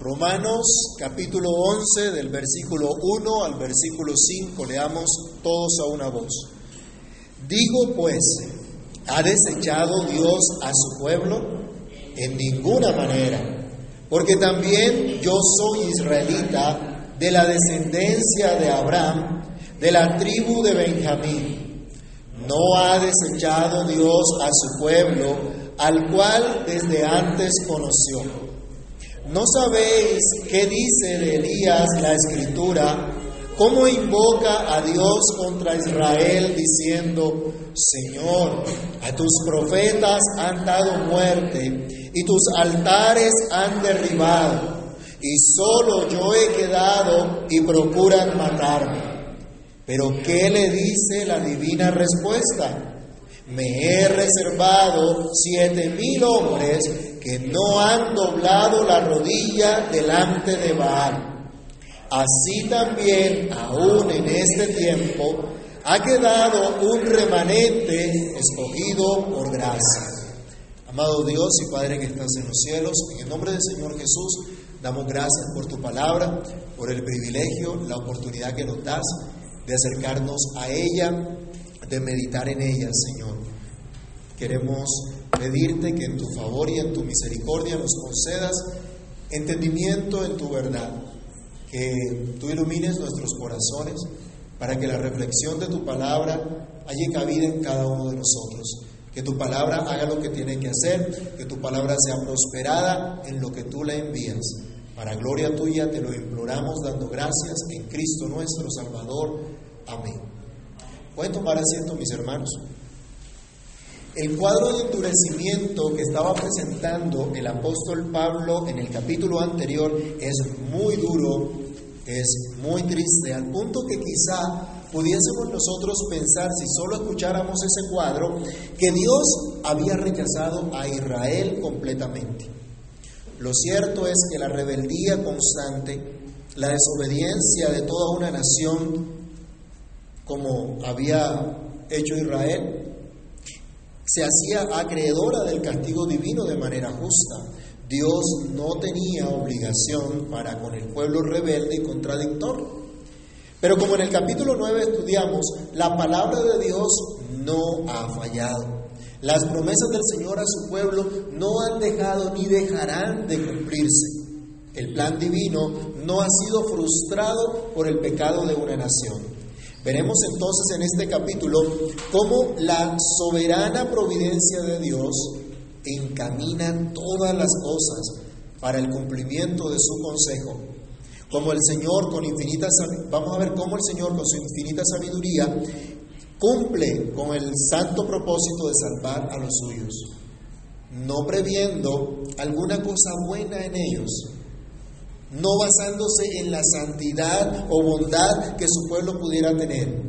Romanos capítulo 11 del versículo 1 al versículo 5, leamos todos a una voz. Digo pues, ¿ha desechado Dios a su pueblo? En ninguna manera, porque también yo soy israelita de la descendencia de Abraham, de la tribu de Benjamín. No ha desechado Dios a su pueblo, al cual desde antes conoció. ¿No sabéis qué dice de Elías la escritura? ¿Cómo invoca a Dios contra Israel diciendo, Señor, a tus profetas han dado muerte y tus altares han derribado, y solo yo he quedado y procuran matarme? Pero ¿qué le dice la divina respuesta? Me he reservado siete mil hombres que no han doblado la rodilla delante de Baal. Así también, aún en este tiempo, ha quedado un remanente escogido por gracia. Amado Dios y Padre que estás en los cielos, en el nombre del Señor Jesús, damos gracias por tu palabra, por el privilegio, la oportunidad que nos das de acercarnos a ella, de meditar en ella, Señor. Queremos pedirte que en tu favor y en tu misericordia nos concedas entendimiento en tu verdad, que tú ilumines nuestros corazones para que la reflexión de tu palabra haya cabida en cada uno de nosotros, que tu palabra haga lo que tiene que hacer, que tu palabra sea prosperada en lo que tú la envías. Para gloria tuya te lo imploramos dando gracias en Cristo nuestro Salvador. Amén. Pueden tomar asiento mis hermanos. El cuadro de endurecimiento que estaba presentando el apóstol Pablo en el capítulo anterior es muy duro, es muy triste, al punto que quizá pudiésemos nosotros pensar, si solo escucháramos ese cuadro, que Dios había rechazado a Israel completamente. Lo cierto es que la rebeldía constante, la desobediencia de toda una nación, como había hecho Israel, se hacía acreedora del castigo divino de manera justa. Dios no tenía obligación para con el pueblo rebelde y contradictor. Pero como en el capítulo 9 estudiamos, la palabra de Dios no ha fallado. Las promesas del Señor a su pueblo no han dejado ni dejarán de cumplirse. El plan divino no ha sido frustrado por el pecado de una nación. Veremos entonces en este capítulo cómo la soberana providencia de Dios encamina todas las cosas para el cumplimiento de su consejo. Como el Señor con infinita vamos a ver cómo el Señor con su infinita sabiduría cumple con el santo propósito de salvar a los suyos, no previendo alguna cosa buena en ellos, no basándose en la santidad o bondad que su pueblo pudiera tener,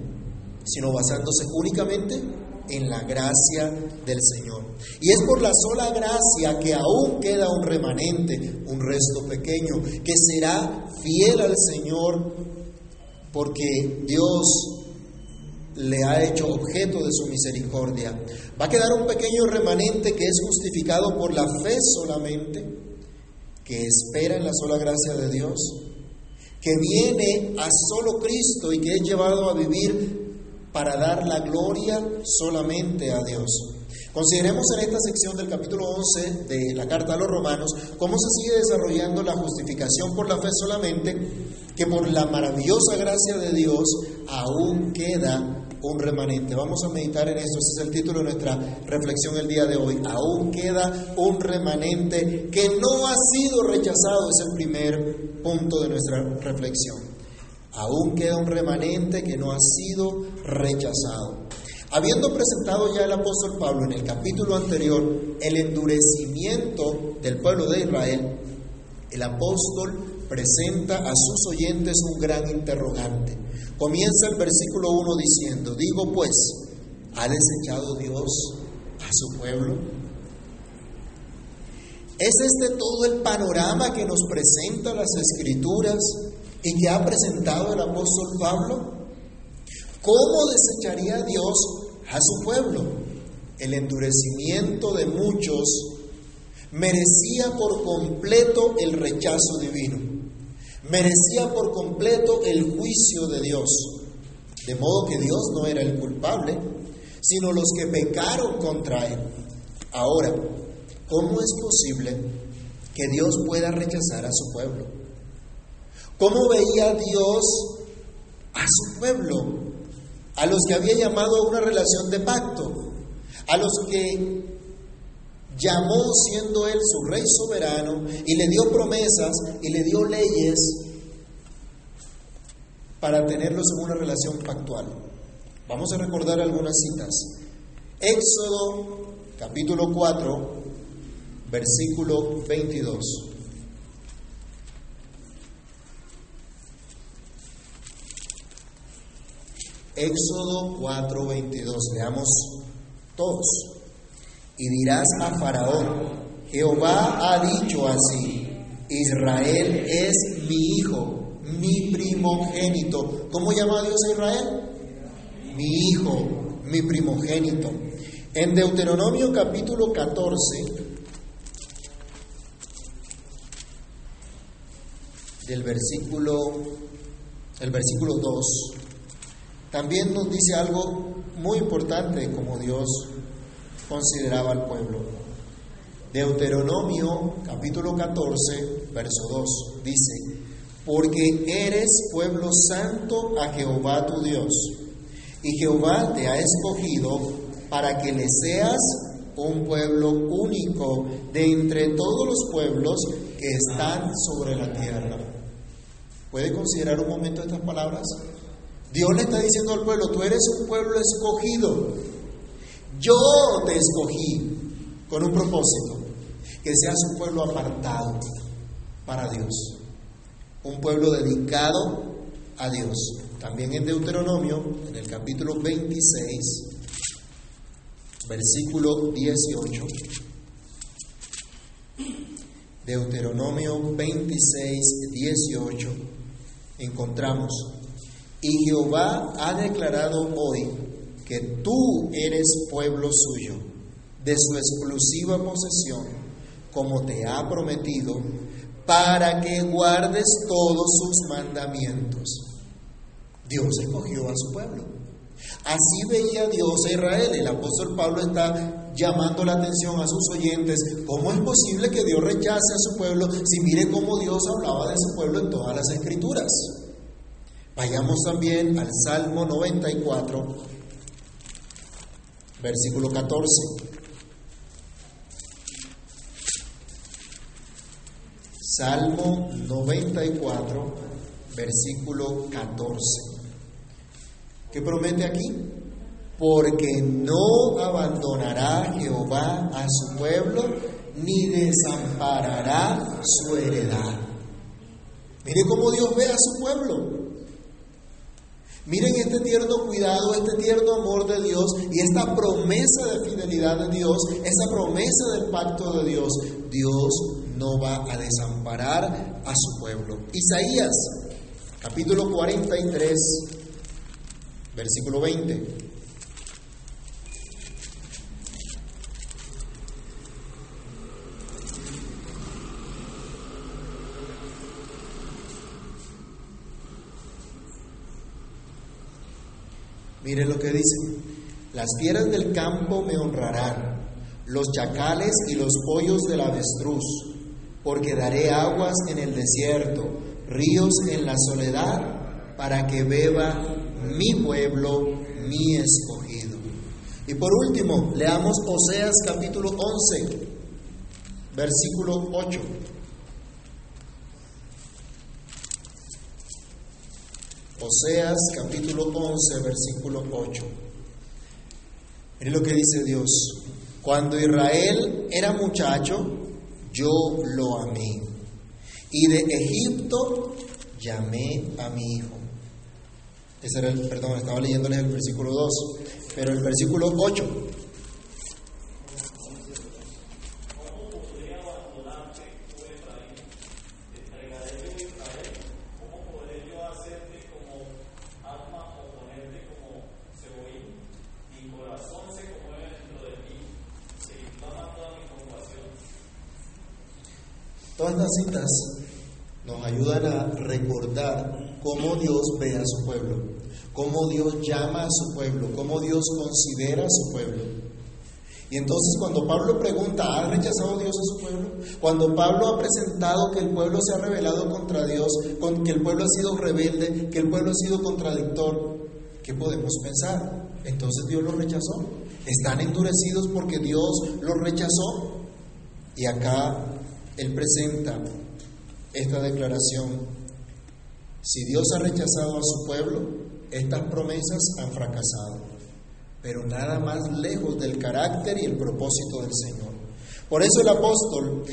sino basándose únicamente en la gracia del Señor. Y es por la sola gracia que aún queda un remanente, un resto pequeño, que será fiel al Señor porque Dios le ha hecho objeto de su misericordia. Va a quedar un pequeño remanente que es justificado por la fe solamente que espera en la sola gracia de Dios, que viene a solo Cristo y que es llevado a vivir para dar la gloria solamente a Dios. Consideremos en esta sección del capítulo 11 de la carta a los romanos cómo se sigue desarrollando la justificación por la fe solamente, que por la maravillosa gracia de Dios aún queda un remanente. Vamos a meditar en esto, ese es el título de nuestra reflexión el día de hoy. Aún queda un remanente que no ha sido rechazado, es el primer punto de nuestra reflexión. Aún queda un remanente que no ha sido rechazado. Habiendo presentado ya el apóstol Pablo en el capítulo anterior el endurecimiento del pueblo de Israel, el apóstol presenta a sus oyentes un gran interrogante. Comienza el versículo 1 diciendo, digo pues, ¿ha desechado Dios a su pueblo? ¿Es este todo el panorama que nos presenta las escrituras y que ha presentado el apóstol Pablo? ¿Cómo desecharía Dios a su pueblo? El endurecimiento de muchos merecía por completo el rechazo divino, merecía por completo el juicio de Dios, de modo que Dios no era el culpable, sino los que pecaron contra él. Ahora, ¿cómo es posible que Dios pueda rechazar a su pueblo? ¿Cómo veía Dios a su pueblo? A los que había llamado a una relación de pacto, a los que llamó siendo él su rey soberano y le dio promesas y le dio leyes para tenerlos en una relación pactual. Vamos a recordar algunas citas. Éxodo capítulo 4, versículo 22. Éxodo 4, 22. Leamos todos. Y dirás a Faraón, Jehová ha dicho así, Israel es mi hijo, mi primogénito. ¿Cómo llama Dios a Israel? Mi hijo, mi primogénito. En Deuteronomio capítulo 14, del versículo, el versículo 2, también nos dice algo muy importante como Dios consideraba al pueblo. Deuteronomio capítulo 14, verso 2, dice, porque eres pueblo santo a Jehová tu Dios, y Jehová te ha escogido para que le seas un pueblo único de entre todos los pueblos que están sobre la tierra. ¿Puede considerar un momento estas palabras? Dios le está diciendo al pueblo, tú eres un pueblo escogido. Yo te escogí con un propósito, que seas un pueblo apartado para Dios, un pueblo dedicado a Dios. También en Deuteronomio, en el capítulo 26, versículo 18. Deuteronomio 26, 18, encontramos, y Jehová ha declarado hoy que tú eres pueblo suyo, de su exclusiva posesión, como te ha prometido, para que guardes todos sus mandamientos. Dios escogió a su pueblo. Así veía Dios a Israel. El apóstol Pablo está llamando la atención a sus oyentes. ¿Cómo es posible que Dios rechace a su pueblo si mire cómo Dios hablaba de su pueblo en todas las escrituras? Vayamos también al Salmo 94, versículo 14. Salmo 94, versículo 14. ¿Qué promete aquí? Porque no abandonará Jehová a su pueblo, ni desamparará su heredad. Mire cómo Dios ve a su pueblo. Miren este tierno cuidado, este tierno amor de Dios y esta promesa de fidelidad de Dios, esa promesa del pacto de Dios. Dios no va a desamparar a su pueblo. Isaías, capítulo 43, Versículo 20. Mire lo que dice. Las fieras del campo me honrarán, los chacales y los pollos del avestruz, porque daré aguas en el desierto, ríos en la soledad, para que beba mi pueblo, mi escogido. Y por último, leamos Oseas capítulo 11, versículo 8. Oseas capítulo 11, versículo 8. Miren lo que dice Dios. Cuando Israel era muchacho, yo lo amé. Y de Egipto llamé a mi hijo. Ese era el, perdón, estaba leyéndoles el versículo 2, pero el versículo 8. estas citas nos ayudan a recordar cómo Dios ve a su pueblo, cómo Dios llama su pueblo, cómo Dios considera a su pueblo. Y entonces cuando Pablo pregunta, ¿ha rechazado Dios a su pueblo? Cuando Pablo ha presentado que el pueblo se ha rebelado contra Dios, que el pueblo ha sido rebelde, que el pueblo ha sido contradictor, ¿qué podemos pensar? Entonces Dios los rechazó. Están endurecidos porque Dios los rechazó. Y acá Él presenta esta declaración. Si Dios ha rechazado a su pueblo, estas promesas han fracasado, pero nada más lejos del carácter y el propósito del Señor. Por eso el apóstol,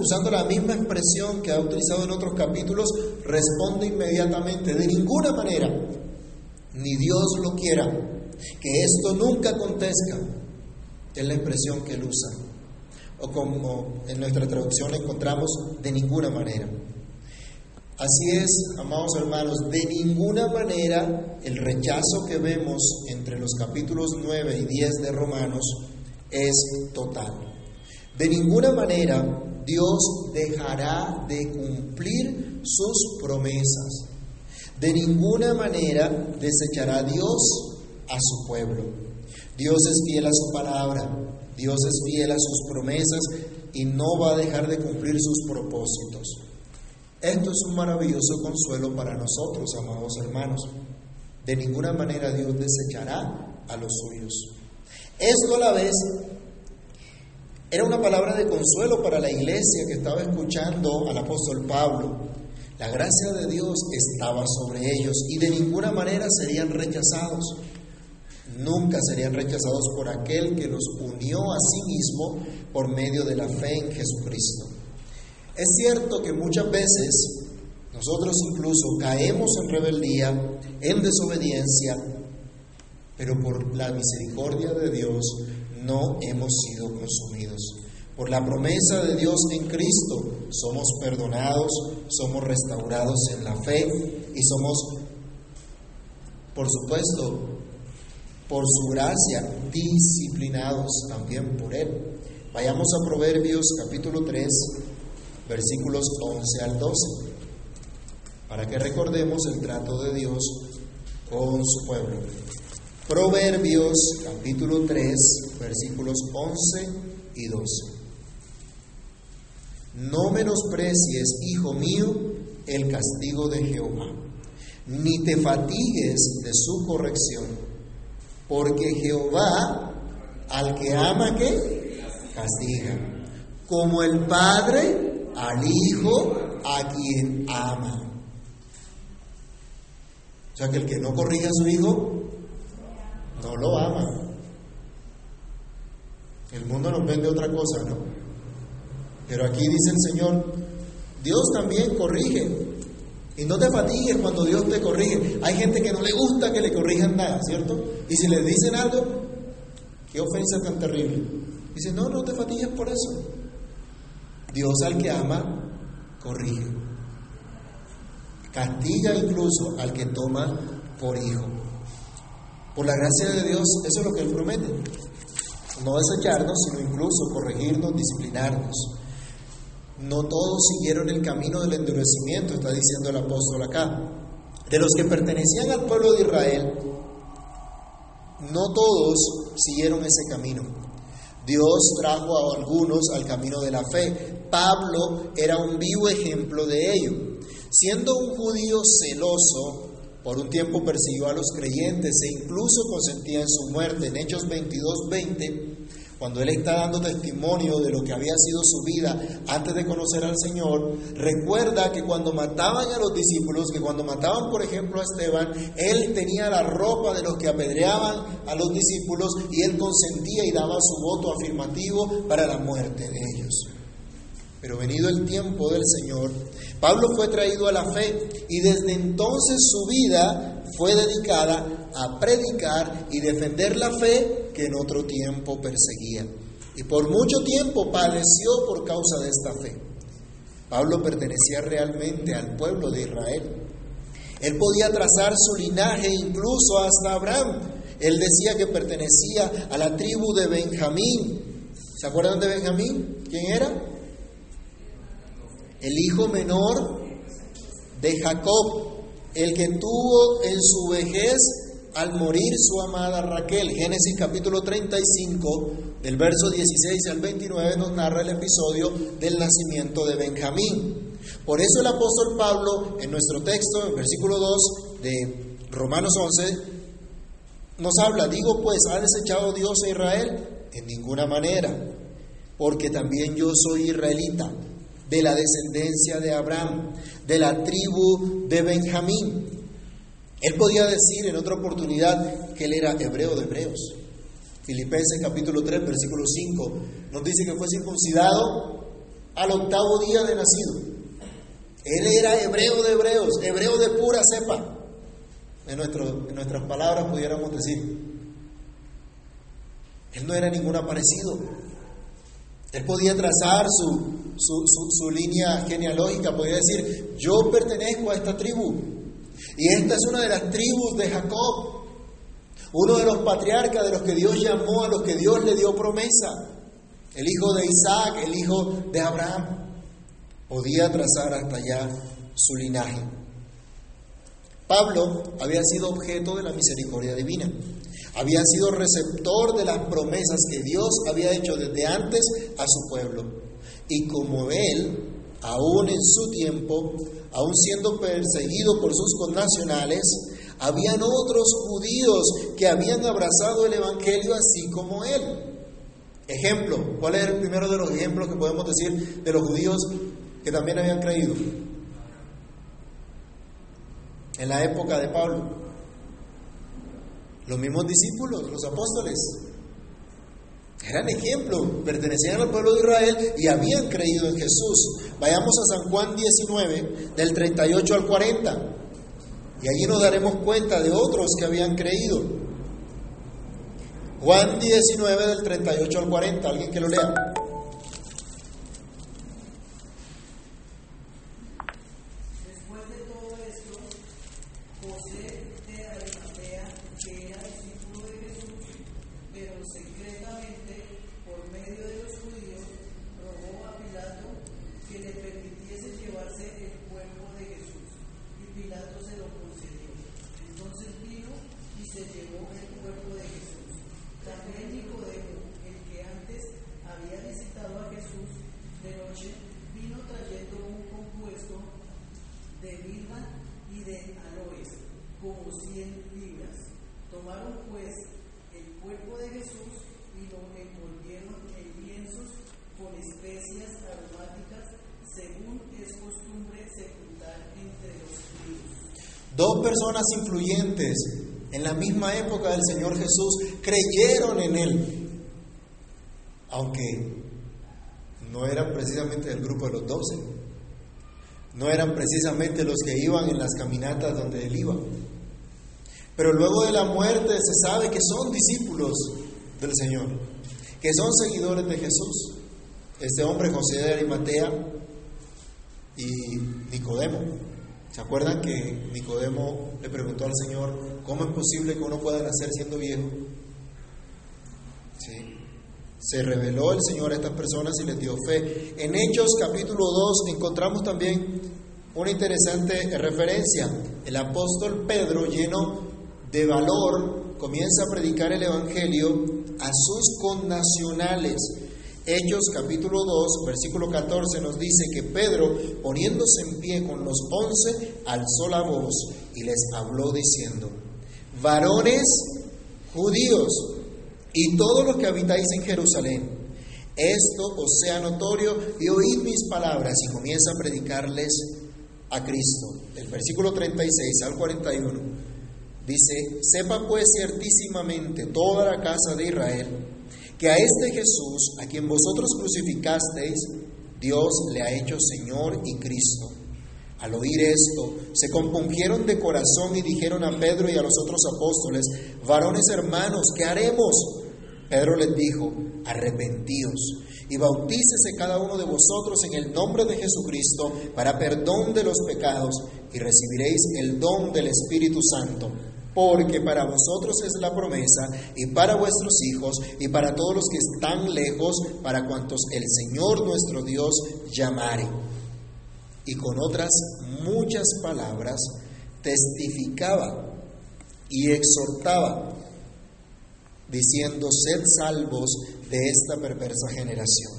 usando la misma expresión que ha utilizado en otros capítulos, responde inmediatamente, de ninguna manera, ni Dios lo quiera, que esto nunca acontezca, es la expresión que él usa o como en nuestra traducción encontramos, de ninguna manera. Así es, amados hermanos, de ninguna manera el rechazo que vemos entre los capítulos 9 y 10 de Romanos es total. De ninguna manera Dios dejará de cumplir sus promesas. De ninguna manera desechará Dios a su pueblo. Dios es fiel a su palabra. Dios es fiel a sus promesas y no va a dejar de cumplir sus propósitos. Esto es un maravilloso consuelo para nosotros, amados hermanos. De ninguna manera Dios desechará a los suyos. Esto a la vez era una palabra de consuelo para la iglesia que estaba escuchando al apóstol Pablo. La gracia de Dios estaba sobre ellos y de ninguna manera serían rechazados nunca serían rechazados por aquel que los unió a sí mismo por medio de la fe en Jesucristo. Es cierto que muchas veces nosotros incluso caemos en rebeldía, en desobediencia, pero por la misericordia de Dios no hemos sido consumidos. Por la promesa de Dios en Cristo somos perdonados, somos restaurados en la fe y somos, por supuesto, por su gracia, disciplinados también por Él. Vayamos a Proverbios capítulo 3, versículos 11 al 12, para que recordemos el trato de Dios con su pueblo. Proverbios capítulo 3, versículos 11 y 12. No menosprecies, hijo mío, el castigo de Jehová, ni te fatigues de su corrección porque Jehová al que ama que castiga, como el Padre al Hijo a quien ama. O sea que el que no corrige a su hijo no lo ama. El mundo nos vende otra cosa, ¿no? Pero aquí dice el Señor, Dios también corrige. Y no te fatigues cuando Dios te corrige. Hay gente que no le gusta que le corrijan nada, ¿cierto? Y si le dicen algo, qué ofensa tan terrible. Dice, no, no te fatigues por eso. Dios al que ama, corrige. Castiga incluso al que toma por hijo. Por la gracia de Dios, eso es lo que Él promete. No desecharnos, sino incluso corregirnos, disciplinarnos. No todos siguieron el camino del endurecimiento, está diciendo el apóstol acá. De los que pertenecían al pueblo de Israel, no todos siguieron ese camino. Dios trajo a algunos al camino de la fe. Pablo era un vivo ejemplo de ello. Siendo un judío celoso, por un tiempo persiguió a los creyentes e incluso consentía en su muerte. En Hechos 22, 20 cuando Él está dando testimonio de lo que había sido su vida antes de conocer al Señor, recuerda que cuando mataban a los discípulos, que cuando mataban, por ejemplo, a Esteban, Él tenía la ropa de los que apedreaban a los discípulos y Él consentía y daba su voto afirmativo para la muerte de ellos. Pero venido el tiempo del Señor, Pablo fue traído a la fe y desde entonces su vida fue dedicada a predicar y defender la fe que en otro tiempo perseguía. Y por mucho tiempo padeció por causa de esta fe. Pablo pertenecía realmente al pueblo de Israel. Él podía trazar su linaje incluso hasta Abraham. Él decía que pertenecía a la tribu de Benjamín. ¿Se acuerdan de Benjamín? ¿Quién era? el hijo menor de Jacob, el que tuvo en su vejez al morir su amada Raquel. Génesis capítulo 35, del verso 16 al 29, nos narra el episodio del nacimiento de Benjamín. Por eso el apóstol Pablo, en nuestro texto, en versículo 2 de Romanos 11, nos habla, digo pues, ¿ha desechado Dios a Israel? En ninguna manera, porque también yo soy israelita, de la descendencia de Abraham, de la tribu de Benjamín. Él podía decir en otra oportunidad que él era hebreo de hebreos. Filipenses capítulo 3, versículo 5, nos dice que fue circuncidado al octavo día de nacido. Él era hebreo de hebreos, hebreo de pura cepa. En, nuestras palabras pudiéramos decir. Él no era ningún aparecido. Él podía trazar su, su, su, línea genealógica, podía decir, yo pertenezco a esta tribu. Y esta es una de las tribus de Jacob, uno de los patriarcas de los que Dios llamó, a los que Dios le dio promesa, el hijo de Isaac, el hijo de Abraham. Podía trazar hasta allá su linaje. Pablo había sido objeto de la misericordia divina. Había sido receptor de las promesas que Dios había hecho desde antes a su pueblo. Y como él, aún en su tiempo, aún siendo perseguido por sus connacionales, habían otros judíos que habían abrazado el Evangelio así como él. Ejemplo, ¿cuál es el primero de los ejemplos que podemos decir de los judíos que también habían creído? En la época de Pablo. Los mismos discípulos, los apóstoles, eran ejemplo, pertenecían al pueblo de Israel y habían creído en Jesús. Vayamos a San Juan 19, del 38 al 40, y allí nos daremos cuenta de otros que habían creído. Juan 19, del 38 al 40, alguien que lo lea. Dos personas influyentes en la misma época del Señor Jesús creyeron en Él, aunque no eran precisamente del grupo de los doce, no eran precisamente los que iban en las caminatas donde Él iba. Pero luego de la muerte se sabe que son discípulos del Señor, que son seguidores de Jesús. Este hombre, José de Arimatea y Nicodemo. ¿Se acuerdan que Nicodemo le preguntó al Señor, ¿cómo es posible que uno pueda nacer siendo viejo? ¿Sí? Se reveló el Señor a estas personas y les dio fe. En Hechos capítulo 2 encontramos también una interesante referencia. El apóstol Pedro, lleno de valor, comienza a predicar el Evangelio a sus connacionales Hechos capítulo 2, versículo 14 nos dice que Pedro, poniéndose en pie con los once, alzó la voz y les habló diciendo, varones judíos y todos los que habitáis en Jerusalén, esto os sea notorio y oíd mis palabras y comienza a predicarles a Cristo. El versículo 36 al 41 dice, sepa pues ciertísimamente toda la casa de Israel, que a este Jesús, a quien vosotros crucificasteis, Dios le ha hecho Señor y Cristo. Al oír esto, se compungieron de corazón y dijeron a Pedro y a los otros apóstoles, varones hermanos, ¿qué haremos? Pedro les dijo, arrepentíos y bautícese cada uno de vosotros en el nombre de Jesucristo para perdón de los pecados y recibiréis el don del Espíritu Santo porque para vosotros es la promesa, y para vuestros hijos, y para todos los que están lejos, para cuantos el Señor nuestro Dios llamare. y con otras muchas palabras testificaba y exhortaba, diciendo, sed salvos de esta perversa generación.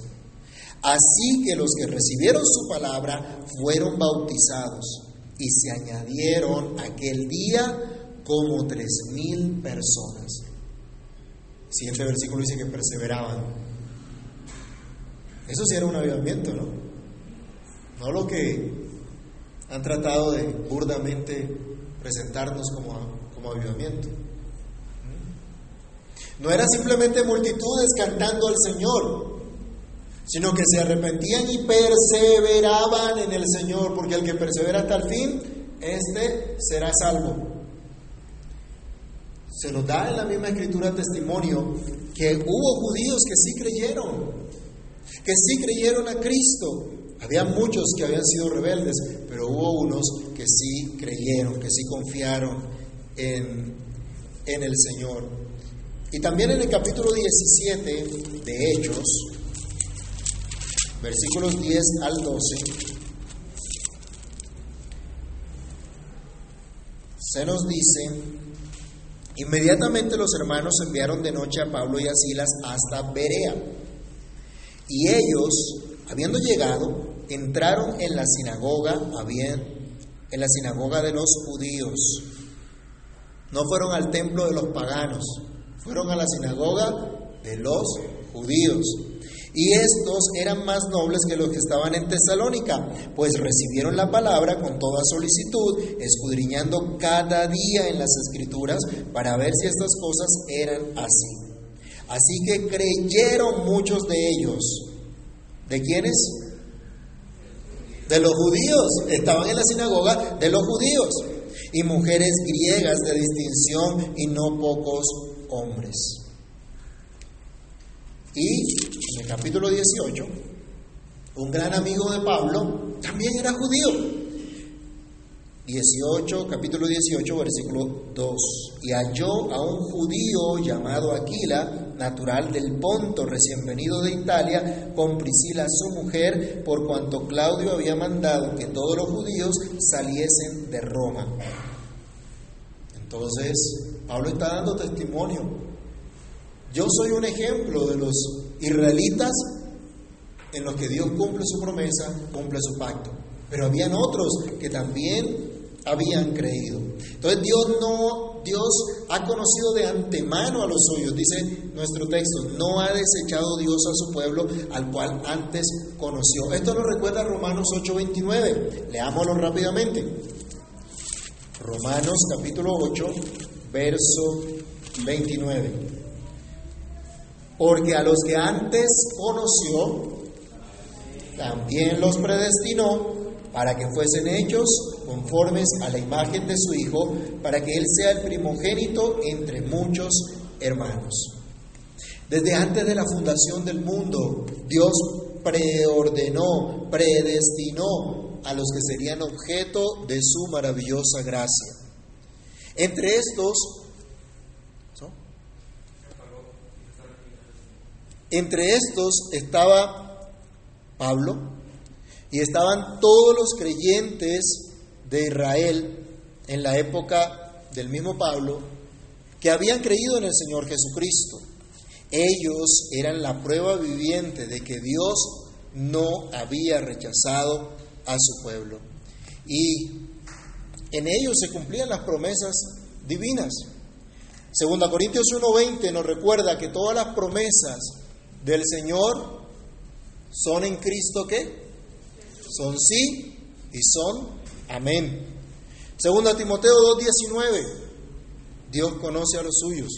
Así que los que recibieron su palabra fueron bautizados y se añadieron aquel día como tres mil personas. El siguiente versículo dice que perseveraban. Eso sí era un avivamiento, ¿no? No lo que han tratado de burdamente presentarnos como, como avivamiento. No era simplemente multitudes cantando al Señor, sino que se arrepentían y perseveraban en el Señor, porque el que persevera hasta el fin, este será salvo. Se nos da en la misma escritura testimonio que hubo judíos que sí creyeron, que sí creyeron a Cristo. Había muchos que habían sido rebeldes, pero hubo unos que sí creyeron, que sí confiaron en, en el Señor. Y también en el capítulo 17 de Hechos, versículos 10 al 12, se nos dice, inmediatamente los hermanos enviaron de noche a Pablo y a Silas hasta Berea. Y ellos, habiendo llegado, entraron en la sinagoga, en la sinagoga de los judíos. No fueron al templo de los paganos, fueron a la sinagoga de los judíos. Y estos eran más nobles que los que estaban en Tesalónica, pues recibieron la palabra con toda solicitud, escudriñando cada día en las escrituras para ver si estas cosas eran así. Así que creyeron muchos de ellos. ¿De quiénes? De los judíos. Estaban en la sinagoga de los judíos. Y mujeres griegas de distinción y no pocos hombres. Y capítulo 18, un gran amigo de Pablo también era judío. 18, capítulo 18, versículo 2. Y halló a un judío llamado Aquila, natural del Ponto, recién venido de Italia, con Priscila su mujer, por cuanto Claudio había mandado que todos los judíos saliesen de Roma. Entonces, Pablo está dando testimonio yo soy un ejemplo de los israelitas en los que Dios cumple su promesa, cumple su pacto. Pero habían otros que también habían creído. Entonces Dios no, Dios ha conocido de antemano a los suyos, dice nuestro texto, no ha desechado Dios a su pueblo al cual antes conoció. Esto nos recuerda a Romanos 8:29. Leámoslo rápidamente. Romanos capítulo 8, verso 29 porque a los que antes conoció, también los predestinó para que fuesen hechos conformes a la imagen de su Hijo, para que Él sea el primogénito entre muchos hermanos. Desde antes de la fundación del mundo, Dios preordenó, predestinó a los que serían objeto de su maravillosa gracia. Entre estos Entre estos estaba Pablo y estaban todos los creyentes de Israel en la época del mismo Pablo que habían creído en el Señor Jesucristo. Ellos eran la prueba viviente de que Dios no había rechazado a su pueblo. Y en ellos se cumplían las promesas divinas. Segunda Corintios 1:20 nos recuerda que todas las promesas del Señor son en Cristo qué? Son sí y son amén. Segunda Timoteo 2:19. Dios conoce a los suyos.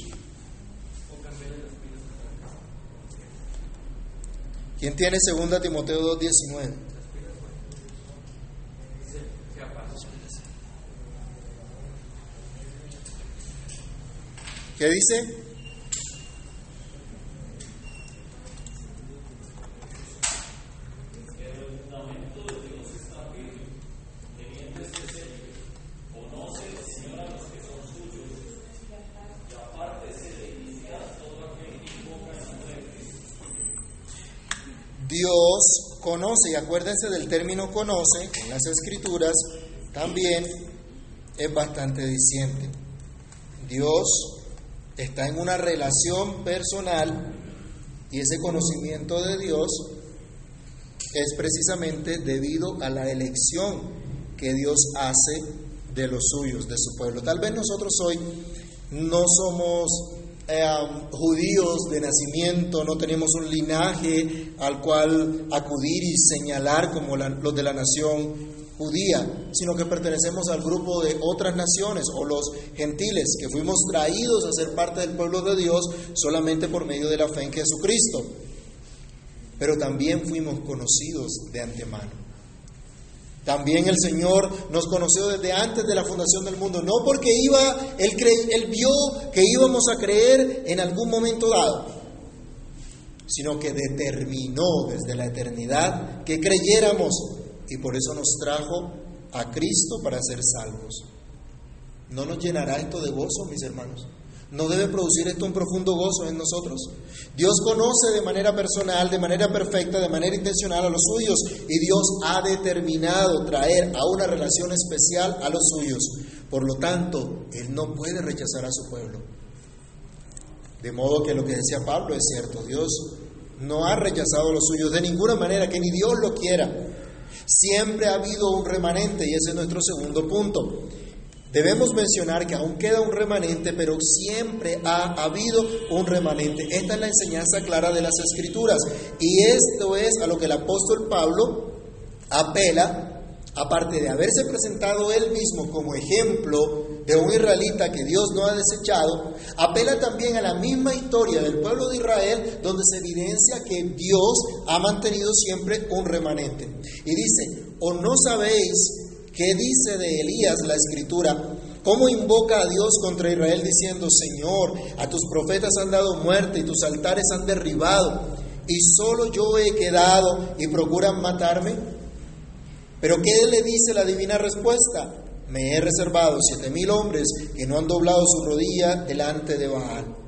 ¿Quién tiene segunda Timoteo 2:19? ¿Qué dice? Dios conoce, y acuérdense del término conoce, en las escrituras también es bastante diciente. Dios está en una relación personal y ese conocimiento de Dios es precisamente debido a la elección que Dios hace de los suyos, de su pueblo. Tal vez nosotros hoy no somos judíos de nacimiento, no tenemos un linaje al cual acudir y señalar como los de la nación judía, sino que pertenecemos al grupo de otras naciones o los gentiles, que fuimos traídos a ser parte del pueblo de Dios solamente por medio de la fe en Jesucristo. Pero también fuimos conocidos de antemano. También el Señor nos conoció desde antes de la fundación del mundo, no porque iba, él, él vio que íbamos a creer en algún momento dado, sino que determinó desde la eternidad que creyéramos y por eso nos trajo a Cristo para ser salvos. ¿No nos llenará esto de gozo, mis hermanos? ¿No debe producir esto un profundo gozo en nosotros? Dios conoce de manera personal, de manera perfecta, de manera intencional a los suyos y Dios ha determinado traer a una relación especial a los suyos. Por lo tanto, Él no puede rechazar a su pueblo. De modo que lo que decía Pablo es cierto, Dios no ha rechazado a los suyos de ninguna manera, que ni Dios lo quiera. Siempre ha habido un remanente y ese es nuestro segundo punto. Debemos mencionar que aún queda un remanente, pero siempre ha habido un remanente. Esta es la enseñanza clara de las Escrituras. Y esto es a lo que el apóstol Pablo apela, aparte de haberse presentado él mismo como ejemplo de un israelita que Dios no ha desechado, apela también a la misma historia del pueblo de Israel, donde se evidencia que Dios ha mantenido siempre un remanente. Y dice, ¿o no sabéis ¿Qué dice de Elías la escritura? ¿Cómo invoca a Dios contra Israel diciendo, Señor, a tus profetas han dado muerte y tus altares han derribado, y solo yo he quedado y procuran matarme? Pero ¿qué le dice la divina respuesta? Me he reservado siete mil hombres que no han doblado su rodilla delante de Baal.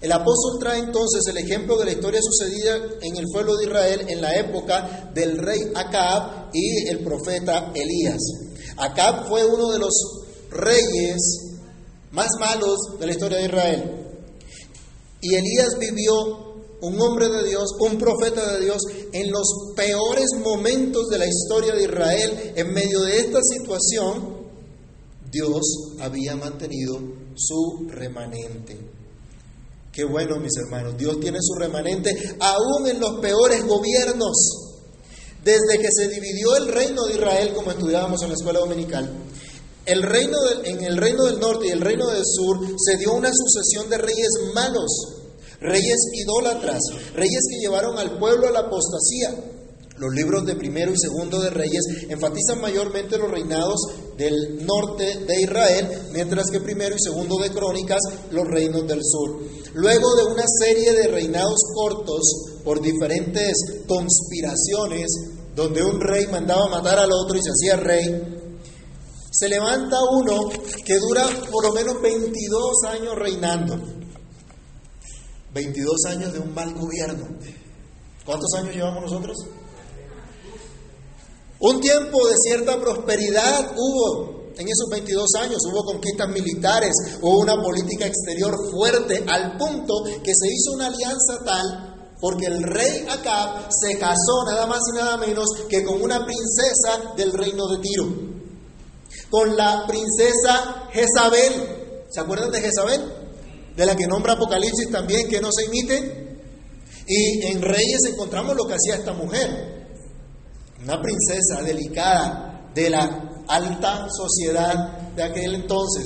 El apóstol trae entonces el ejemplo de la historia sucedida en el pueblo de Israel en la época del rey Acab y el profeta Elías. Acab fue uno de los reyes más malos de la historia de Israel. Y Elías vivió, un hombre de Dios, un profeta de Dios, en los peores momentos de la historia de Israel. En medio de esta situación, Dios había mantenido su remanente. Qué bueno, mis hermanos, Dios tiene su remanente aún en los peores gobiernos. Desde que se dividió el reino de Israel, como estudiábamos en la escuela dominical, en el reino del norte y el reino del sur se dio una sucesión de reyes malos, reyes idólatras, reyes que llevaron al pueblo a la apostasía. Los libros de primero y segundo de Reyes enfatizan mayormente los reinados del norte de Israel, mientras que primero y segundo de Crónicas los reinos del sur. Luego de una serie de reinados cortos por diferentes conspiraciones, donde un rey mandaba matar al otro y se hacía rey, se levanta uno que dura por lo menos 22 años reinando. 22 años de un mal gobierno. ¿Cuántos años llevamos nosotros? Un tiempo de cierta prosperidad hubo en esos 22 años, hubo conquistas militares, hubo una política exterior fuerte al punto que se hizo una alianza tal porque el rey Acab se casó nada más y nada menos que con una princesa del reino de Tiro, con la princesa Jezabel. ¿Se acuerdan de Jezabel? De la que nombra Apocalipsis también, que no se imite. Y en Reyes encontramos lo que hacía esta mujer una princesa delicada de la alta sociedad de aquel entonces.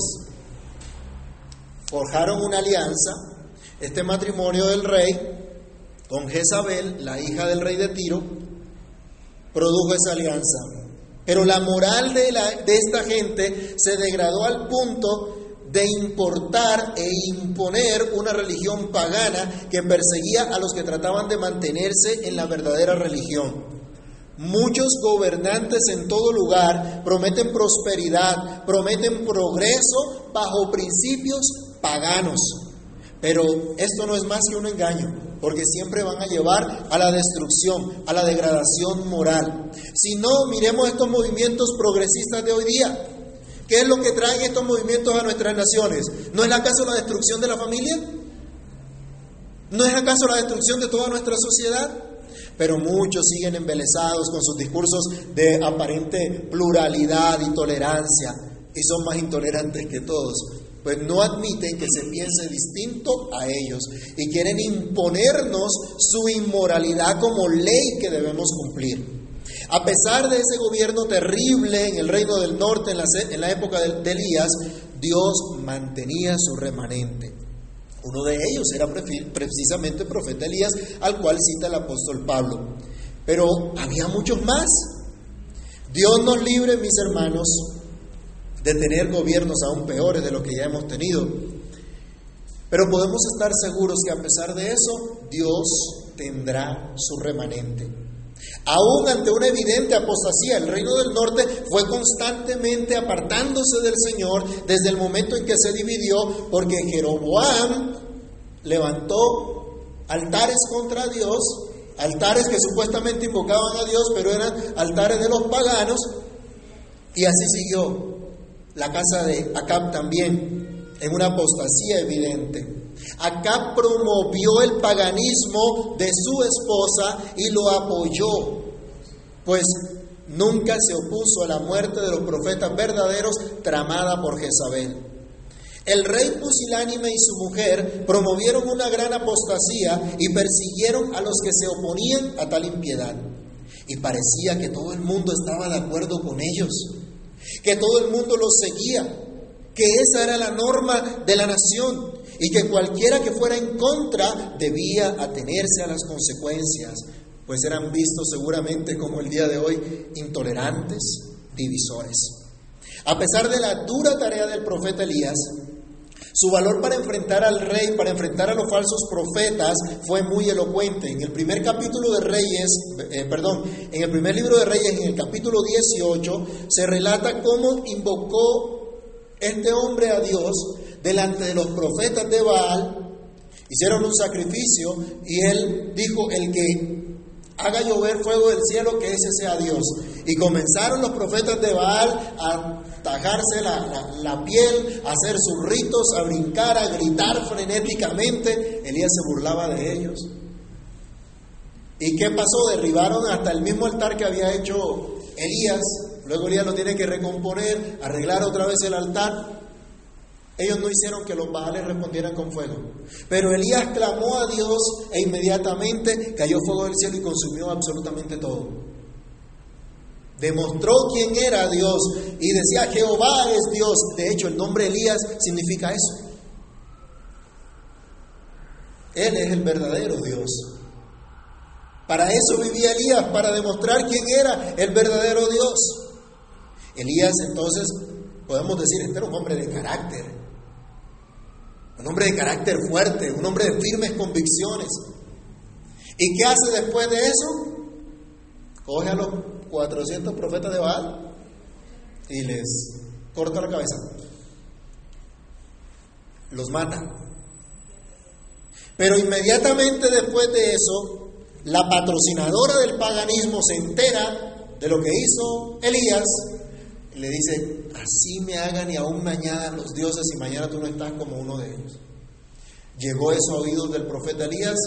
Forjaron una alianza, este matrimonio del rey con Jezabel, la hija del rey de Tiro, produjo esa alianza. Pero la moral de, la, de esta gente se degradó al punto de importar e imponer una religión pagana que perseguía a los que trataban de mantenerse en la verdadera religión. Muchos gobernantes en todo lugar prometen prosperidad, prometen progreso bajo principios paganos. Pero esto no es más que un engaño. porque siempre van a llevar a la destrucción, a la degradación moral. Si no, miremos estos movimientos progresistas de hoy día. ¿Qué es lo que traen estos movimientos a nuestras naciones? ¿No es acaso la destrucción de la familia? ¿No es acaso la destrucción de toda nuestra sociedad? Pero muchos siguen embelesados con sus discursos de aparente pluralidad y tolerancia y son más intolerantes que todos, pues no admiten que se piense distinto a ellos y quieren imponernos su inmoralidad como ley que debemos cumplir. A pesar de ese gobierno terrible en el reino del norte en la, en la época de Elías, Dios mantenía su remanente. Uno de ellos era precisamente el profeta Elías, al cual cita el apóstol Pablo. Pero había muchos más. Dios nos libre, mis hermanos, de tener gobiernos aún peores de lo que ya hemos tenido. Pero podemos estar seguros que a pesar de eso, Dios tendrá su remanente. Aún ante una evidente apostasía, el reino del norte fue constantemente apartándose del Señor desde el momento en que se dividió, porque Jeroboam levantó altares contra Dios, altares que supuestamente invocaban a Dios, pero eran altares de los paganos, y así siguió la casa de Acab también, en una apostasía evidente. Acab promovió el paganismo de su esposa y lo apoyó, pues nunca se opuso a la muerte de los profetas verdaderos tramada por Jezabel. El rey pusilánime y su mujer promovieron una gran apostasía y persiguieron a los que se oponían a tal impiedad. Y parecía que todo el mundo estaba de acuerdo con ellos, que todo el mundo los seguía, que esa era la norma de la nación y que cualquiera que fuera en contra debía atenerse a las consecuencias, pues eran vistos seguramente como el día de hoy intolerantes, divisores. A pesar de la dura tarea del profeta Elías, su valor para enfrentar al rey, para enfrentar a los falsos profetas, fue muy elocuente. En el primer capítulo de Reyes, eh, perdón, en el primer libro de Reyes, en el capítulo 18, se relata cómo invocó este hombre a Dios delante de los profetas de Baal, hicieron un sacrificio y él dijo, el que haga llover fuego del cielo, que ese sea Dios. Y comenzaron los profetas de Baal a tajarse la, la, piel, a hacer sus ritos, a brincar, a gritar frenéticamente. Elías se burlaba de ellos. ¿Y qué pasó? Derribaron hasta el mismo altar que había hecho Elías. Luego Elías lo tiene que recomponer, arreglar otra vez el altar. Ellos no hicieron que los Baales respondieran con fuego. Pero Elías clamó a Dios e inmediatamente cayó fuego del cielo y consumió absolutamente todo. Demostró quién era Dios y decía, Jehová es Dios. De hecho, el nombre Elías significa eso. Él es el verdadero Dios. Para eso vivía Elías, para demostrar quién era el verdadero Dios. Elías entonces, podemos decir, este era un hombre de carácter, un hombre de carácter fuerte, un hombre de firmes convicciones. ¿Y qué hace después de eso? Coge a los 400 profetas de Baal y les corta la cabeza. Los mata. Pero inmediatamente después de eso, la patrocinadora del paganismo se entera de lo que hizo Elías le dice, así me hagan y aún mañana los dioses y mañana tú no estás como uno de ellos. Llegó eso a oídos del profeta Elías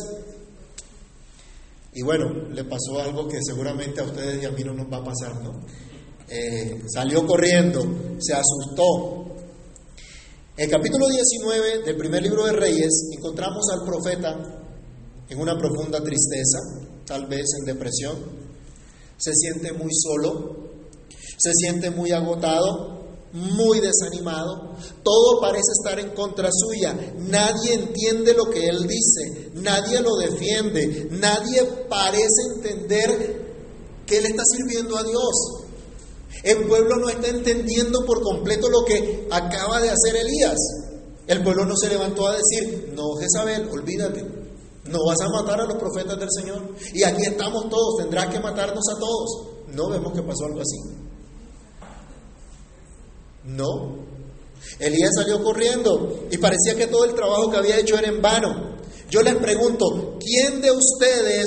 y bueno, le pasó algo que seguramente a ustedes y a mí no nos va a pasar, ¿no? Eh, salió corriendo, se asustó. En el capítulo 19 del primer libro de Reyes encontramos al profeta en una profunda tristeza, tal vez en depresión. Se siente muy solo, se siente muy agotado, muy desanimado, todo parece estar en contra suya, nadie entiende lo que él dice, nadie lo defiende, nadie parece entender que él está sirviendo a Dios. El pueblo no está entendiendo por completo lo que acaba de hacer Elías. El pueblo no se levantó a decir, no Jezabel, olvídate, no vas a matar a los profetas del Señor. Y aquí estamos todos, tendrás que matarnos a todos. No vemos que pasó algo así. No. Elías salió corriendo y parecía que todo el trabajo que había hecho era en vano. Yo les pregunto, ¿quién de ustedes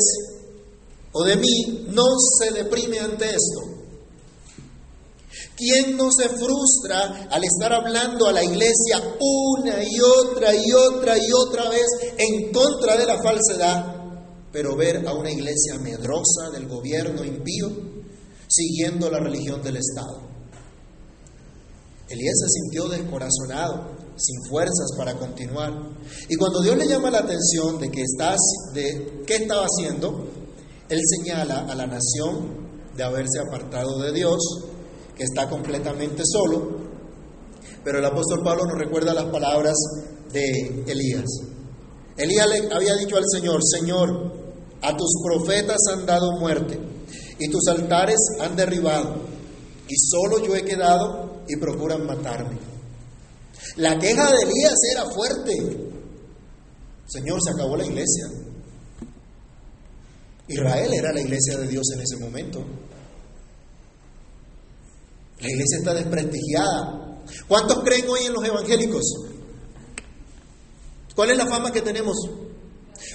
o de mí no se deprime ante esto? ¿Quién no se frustra al estar hablando a la iglesia una y otra y otra y otra vez en contra de la falsedad, pero ver a una iglesia medrosa del gobierno impío siguiendo la religión del Estado? Elías se sintió descorazonado, sin fuerzas para continuar. Y cuando Dios le llama la atención de que estás, de qué estaba haciendo, él señala a la nación de haberse apartado de Dios que está completamente solo, pero el apóstol Pablo nos recuerda las palabras de Elías. Elías había dicho al Señor, Señor, a tus profetas han dado muerte y tus altares han derribado, y solo yo he quedado y procuran matarme. La queja de Elías era fuerte. Señor, se acabó la iglesia. Israel era la iglesia de Dios en ese momento. La iglesia está desprestigiada. ¿Cuántos creen hoy en los evangélicos? ¿Cuál es la fama que tenemos?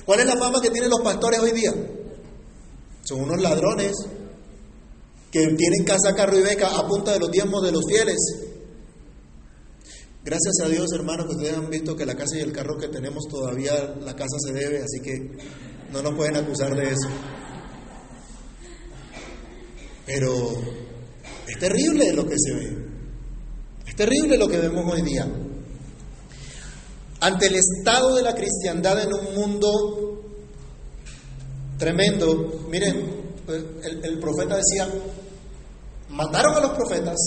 ¿Cuál es la fama que tienen los pastores hoy día? Son unos ladrones que tienen casa, carro y beca a punta de los diezmos de los fieles. Gracias a Dios, hermanos, que ustedes han visto que la casa y el carro que tenemos todavía la casa se debe, así que no nos pueden acusar de eso. Pero es terrible lo que se ve. Es terrible lo que vemos hoy día. Ante el estado de la cristiandad en un mundo tremendo, miren, pues, el profeta decía, mataron a los profetas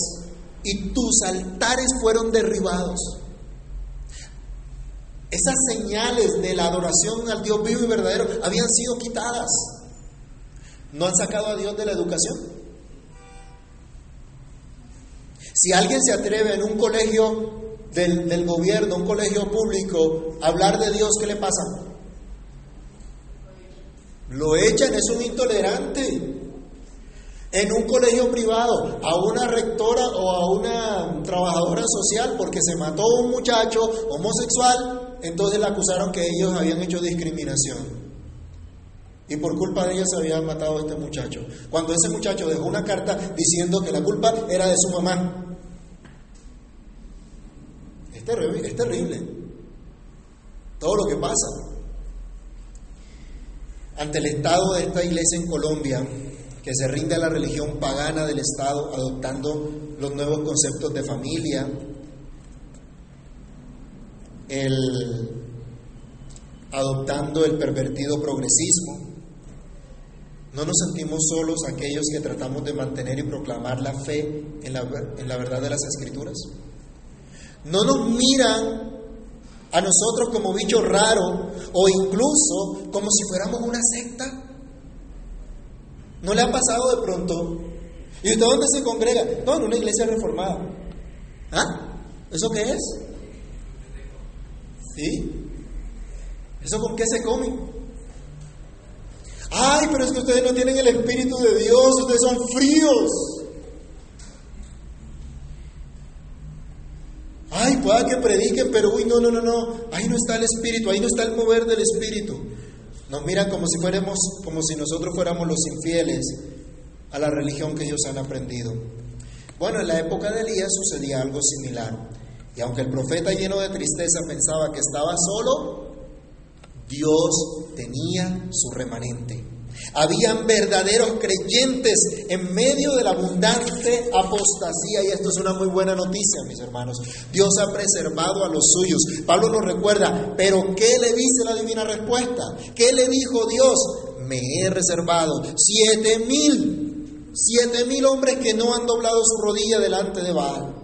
y tus altares fueron derribados. Esas señales de la adoración al Dios vivo y verdadero habían sido quitadas. ¿No han sacado a Dios de la educación? Si alguien se atreve en un colegio del, gobierno, un colegio público, a hablar de Dios, ¿qué le pasa? Lo echan, es un intolerante. En un colegio privado, a una rectora o a una trabajadora social porque se mató un muchacho homosexual, entonces le acusaron que ellos habían hecho discriminación. Y por culpa de ellos se habían matado a este muchacho. Cuando ese muchacho dejó una carta diciendo que la culpa era de su mamá. Es terrible, todo lo que pasa. Ante el estado de esta iglesia en Colombia, que se rinde a la religión pagana del Estado, adoptando los nuevos conceptos de familia, adoptando el pervertido progresismo. No nos sentimos solos aquellos que tratamos de mantener y proclamar la fe en la, en la verdad de las escrituras. No nos miran a nosotros como bichos raros o incluso como si fuéramos una secta. ¿No le ha pasado de pronto? ¿Y usted dónde se congrega? No, en una iglesia reformada. ¿Ah? ¿Eso qué es? ¿Sí? ¿Eso con qué se come? Ay, pero es que ustedes no tienen el Espíritu de Dios, ustedes son fríos. Ay, pueda que prediquen, pero uy, no, no, no, no. Ahí no está el Espíritu, ahí no está el mover del Espíritu. Nos miran como si fuéramos, como si nosotros fuéramos los infieles a la religión que ellos han aprendido. Bueno, en la época de Elías sucedía algo similar. Y aunque el profeta lleno de tristeza pensaba que estaba solo, Dios tenía su remanente. Habían verdaderos creyentes en medio de la abundante apostasía y esto es una muy buena noticia, mis hermanos. Dios ha preservado a los suyos. Pablo nos recuerda, pero ¿qué le dice la divina respuesta? ¿Qué le dijo Dios? Me he reservado siete mil, siete mil hombres que no han doblado su rodilla delante de Baal.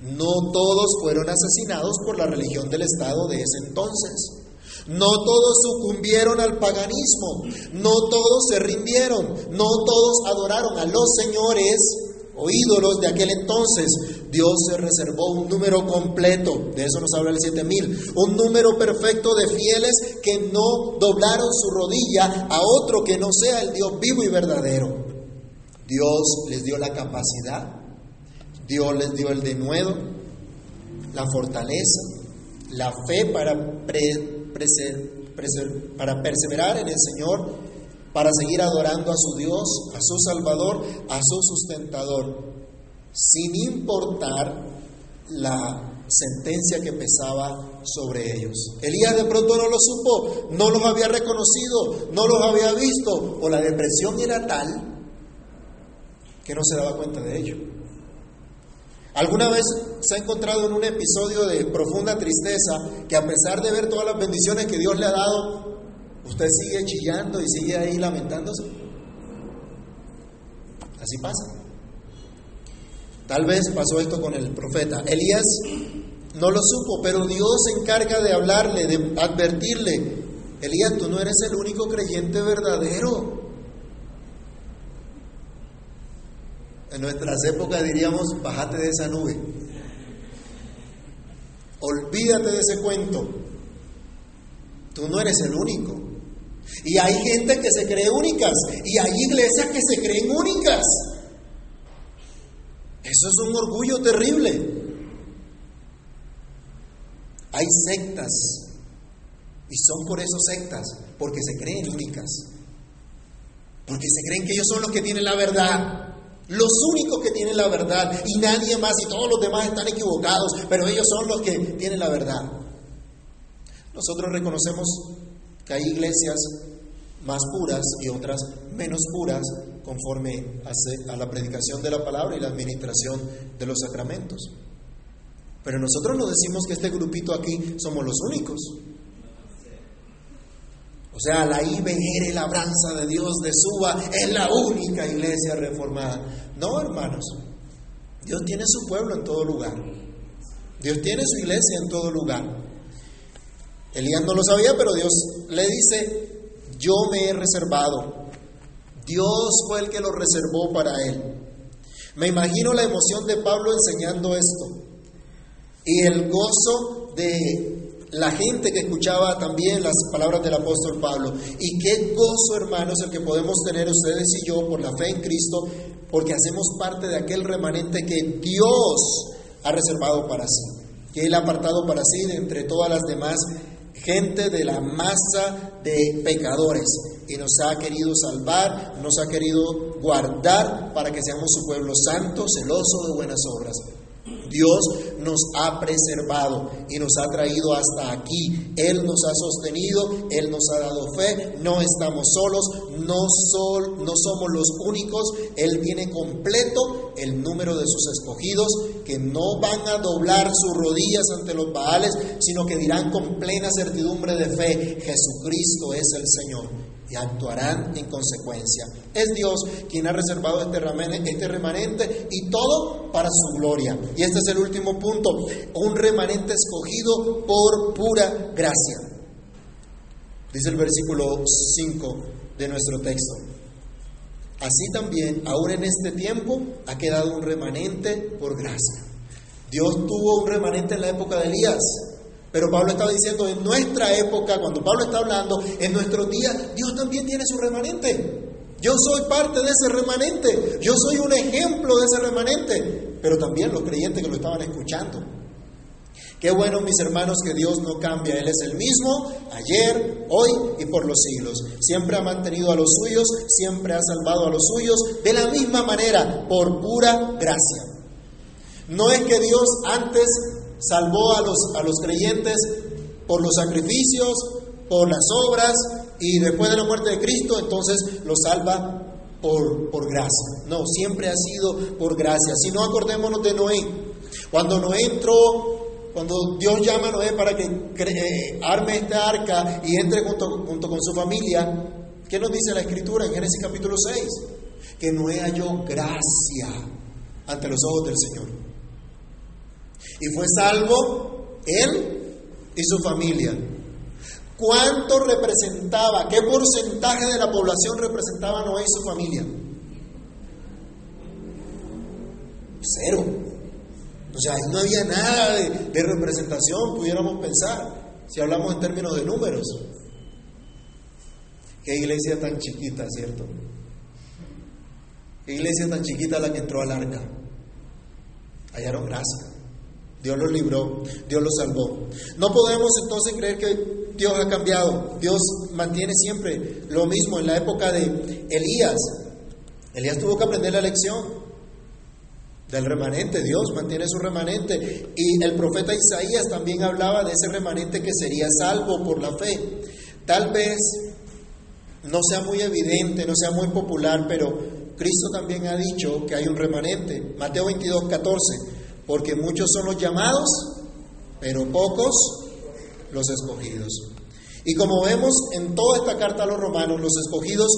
No todos fueron asesinados por la religión del Estado de ese entonces. No todos sucumbieron al paganismo, no todos se rindieron, no todos adoraron a los señores o ídolos de aquel entonces. Dios se reservó un número completo, de eso nos habla el 7000, un número perfecto de fieles que no doblaron su rodilla a otro que no sea el Dios vivo y verdadero. Dios les dio la capacidad, Dios les dio el denuedo, la fortaleza, la fe para para perseverar en el Señor, para seguir adorando a su Dios, a su Salvador, a su sustentador, sin importar la sentencia que pesaba sobre ellos. Elías de pronto no lo supo, no los había reconocido, no los había visto, o la depresión era tal que no se daba cuenta de ello. ¿Alguna vez se ha encontrado en un episodio de profunda tristeza que a pesar de ver todas las bendiciones que Dios le ha dado, usted sigue chillando y sigue ahí lamentándose? Así pasa. Tal vez pasó esto con el profeta. Elías no lo supo, pero Dios se encarga de hablarle, de advertirle. Elías, tú no eres el único creyente verdadero. En nuestras épocas diríamos, bájate de esa nube. Olvídate de ese cuento. Tú no eres el único. Y hay gente que se cree únicas. Y hay iglesias que se creen únicas. Eso es un orgullo terrible. Hay sectas, y son por eso sectas, porque se creen únicas, porque se creen que ellos son los que tienen la verdad, los únicos que tienen la verdad, y nadie más, y todos los demás están equivocados, pero ellos son los que tienen la verdad. Nosotros reconocemos que hay iglesias más puras y otras menos puras conforme a la predicación de la palabra y la administración de los sacramentos. Pero nosotros no decimos que este grupito aquí somos los únicos. O sea, la IBR, la Labranza de Dios de Suba, es la única iglesia reformada. No, hermanos. Dios tiene su pueblo en todo lugar. Dios tiene su iglesia en todo lugar. Elías no lo sabía, pero Dios le dice, yo me he reservado. Dios fue el que lo reservó para él. Me imagino la emoción de Pablo enseñando esto y el gozo de la gente que escuchaba también las palabras del apóstol Pablo. Y qué gozo, hermanos, el que podemos tener ustedes y yo por la fe en Cristo, porque hacemos parte de aquel remanente que Dios ha reservado para sí, que Él ha apartado para sí de entre todas las demás gente de la masa de pecadores y nos ha querido salvar, nos ha querido guardar para que seamos su pueblo santo, celoso de buenas obras. Dios nos ha preservado y nos ha traído hasta aquí. Él nos ha sostenido, Él nos ha dado fe, no estamos solos, no, sol, no somos los únicos, Él tiene completo el número de sus escogidos que no van a doblar sus rodillas ante los baales, sino que dirán con plena certidumbre de fe, Jesucristo es el Señor y actuarán en consecuencia. Es Dios quien ha reservado este remanente, este remanente y todo para su gloria. Y este es el último punto, un remanente escogido por pura gracia. Dice el versículo 5 de nuestro texto. Así también, aún en este tiempo, ha quedado un remanente por gracia. Dios tuvo un remanente en la época de Elías, pero Pablo estaba diciendo, en nuestra época, cuando Pablo está hablando, en nuestros días, Dios también tiene su remanente. Yo soy parte de ese remanente. Yo soy un ejemplo de ese remanente. Pero también los creyentes que lo estaban escuchando. Qué bueno, mis hermanos, que Dios no cambia. Él es el mismo ayer, hoy y por los siglos. Siempre ha mantenido a los suyos, siempre ha salvado a los suyos de la misma manera, por pura gracia. No es que Dios antes salvó a los, a los creyentes por los sacrificios, por las obras, y después de la muerte de Cristo, entonces los salva por, por gracia. No, siempre ha sido por gracia. Si no, acordémonos de Noé. Cuando Noé entró, cuando Dios llama a Noé para que eh, arme esta arca y entre junto, junto con su familia, ¿qué nos dice la Escritura en Génesis capítulo 6? Que Noé halló gracia ante los ojos del Señor. Y fue salvo él y su familia. ¿Cuánto representaba, qué porcentaje de la población representaba Noé y su familia? Cero. O sea, no había nada de, de representación, pudiéramos pensar, si hablamos en términos de números. Qué iglesia tan chiquita, ¿cierto? Qué iglesia tan chiquita la que entró al arca. Hallaron gracia. Dios los libró, Dios los salvó. No podemos entonces creer que Dios ha cambiado. Dios mantiene siempre lo mismo. En la época de Elías, Elías tuvo que aprender la lección del remanente. Dios mantiene su remanente. Y el profeta Isaías también hablaba de ese remanente que sería salvo por la fe. Tal vez no sea muy evidente, no sea muy popular, pero Cristo también ha dicho que hay un remanente. Mateo 22, 14. Porque muchos son los llamados, pero pocos los escogidos. Y como vemos en toda esta carta a los romanos, los escogidos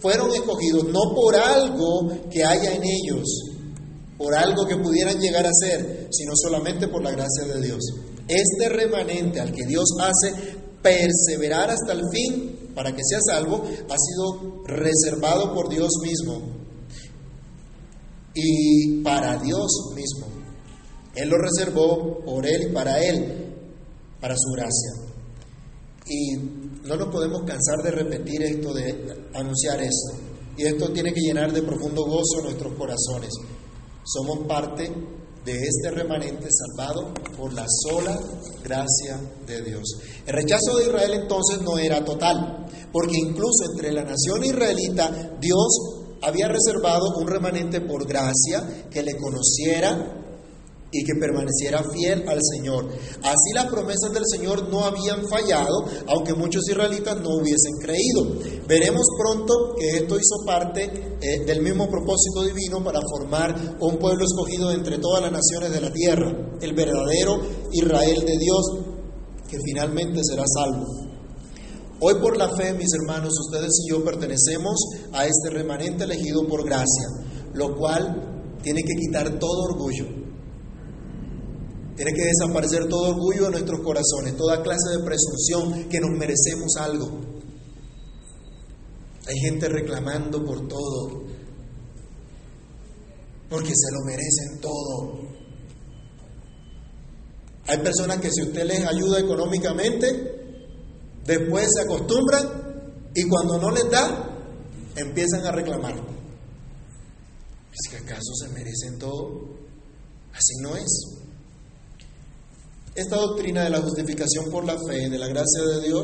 fueron escogidos no por algo que haya en ellos, por algo que pudieran llegar a ser, sino solamente por la gracia de Dios. Este remanente al que Dios hace perseverar hasta el fin para que sea salvo, ha sido reservado por Dios mismo y para Dios mismo. Él lo reservó por Él y para Él, para su gracia. Y no nos podemos cansar de repetir esto, de anunciar esto. Y esto tiene que llenar de profundo gozo nuestros corazones. Somos parte de este remanente salvado por la sola gracia de Dios. El rechazo de Israel entonces no era total, porque incluso entre la nación israelita Dios había reservado un remanente por gracia que le conociera y que permaneciera fiel al Señor. Así las promesas del Señor no habían fallado, aunque muchos israelitas no hubiesen creído. Veremos pronto que esto hizo parte eh, del mismo propósito divino para formar un pueblo escogido entre todas las naciones de la tierra, el verdadero Israel de Dios, que finalmente será salvo. Hoy por la fe, mis hermanos, ustedes y yo pertenecemos a este remanente elegido por gracia, lo cual tiene que quitar todo orgullo tiene que desaparecer todo orgullo de nuestros corazones, toda clase de presunción que nos merecemos algo. Hay gente reclamando por todo, porque se lo merecen todo. Hay personas que si usted les ayuda económicamente, después se acostumbran y cuando no les da, empiezan a reclamar. ¿Es que acaso se merecen todo? Así no es. Esta doctrina de la justificación por la fe, de la gracia de Dios,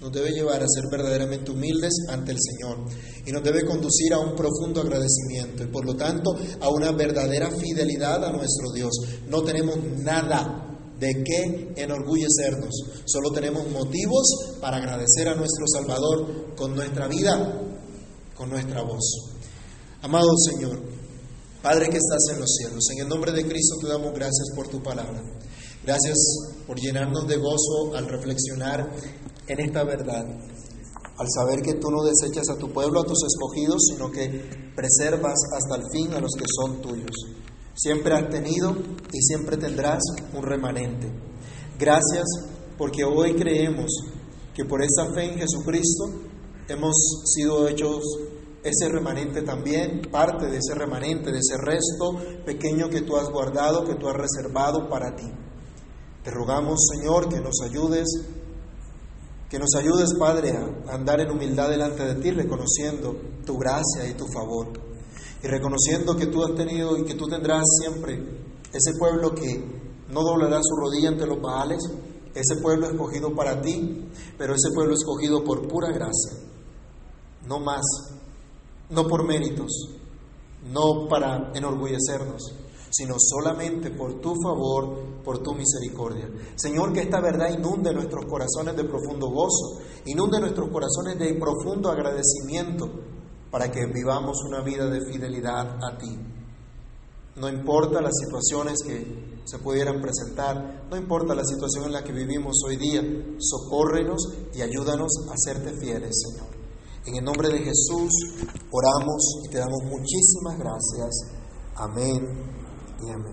nos debe llevar a ser verdaderamente humildes ante el Señor y nos debe conducir a un profundo agradecimiento y por lo tanto a una verdadera fidelidad a nuestro Dios. No tenemos nada de qué enorgullecernos, solo tenemos motivos para agradecer a nuestro Salvador con nuestra vida, con nuestra voz. Amado Señor, Padre que estás en los cielos, en el nombre de Cristo te damos gracias por tu palabra. Gracias por llenarnos de gozo al reflexionar en esta verdad, al saber que tú no desechas a tu pueblo, a tus escogidos, sino que preservas hasta el fin a los que son tuyos. Siempre has tenido y siempre tendrás un remanente. Gracias porque hoy creemos que por esa fe en Jesucristo hemos sido hechos ese remanente también, parte de ese remanente, de ese resto pequeño que tú has guardado, que tú has reservado para ti. Te rogamos, Señor, que nos ayudes, que nos ayudes, Padre, a andar en humildad delante de ti, reconociendo tu gracia y tu favor. Y reconociendo que tú has tenido y que tú tendrás siempre ese pueblo que no doblará su rodilla ante los baales, ese pueblo escogido para ti, pero ese pueblo escogido por pura gracia, no más, no por méritos, no para enorgullecernos, sino solamente por tu favor, por tu misericordia. Señor, que esta verdad inunde nuestros corazones de profundo gozo, inunde nuestros corazones de profundo agradecimiento para que vivamos una vida de fidelidad a ti. No importa las situaciones que se pudieran presentar, no importa la situación en la que vivimos hoy día, socórrenos y ayúdanos a serte fieles, Señor. En el nombre de Jesús oramos y te damos muchísimas gracias. Amén amén.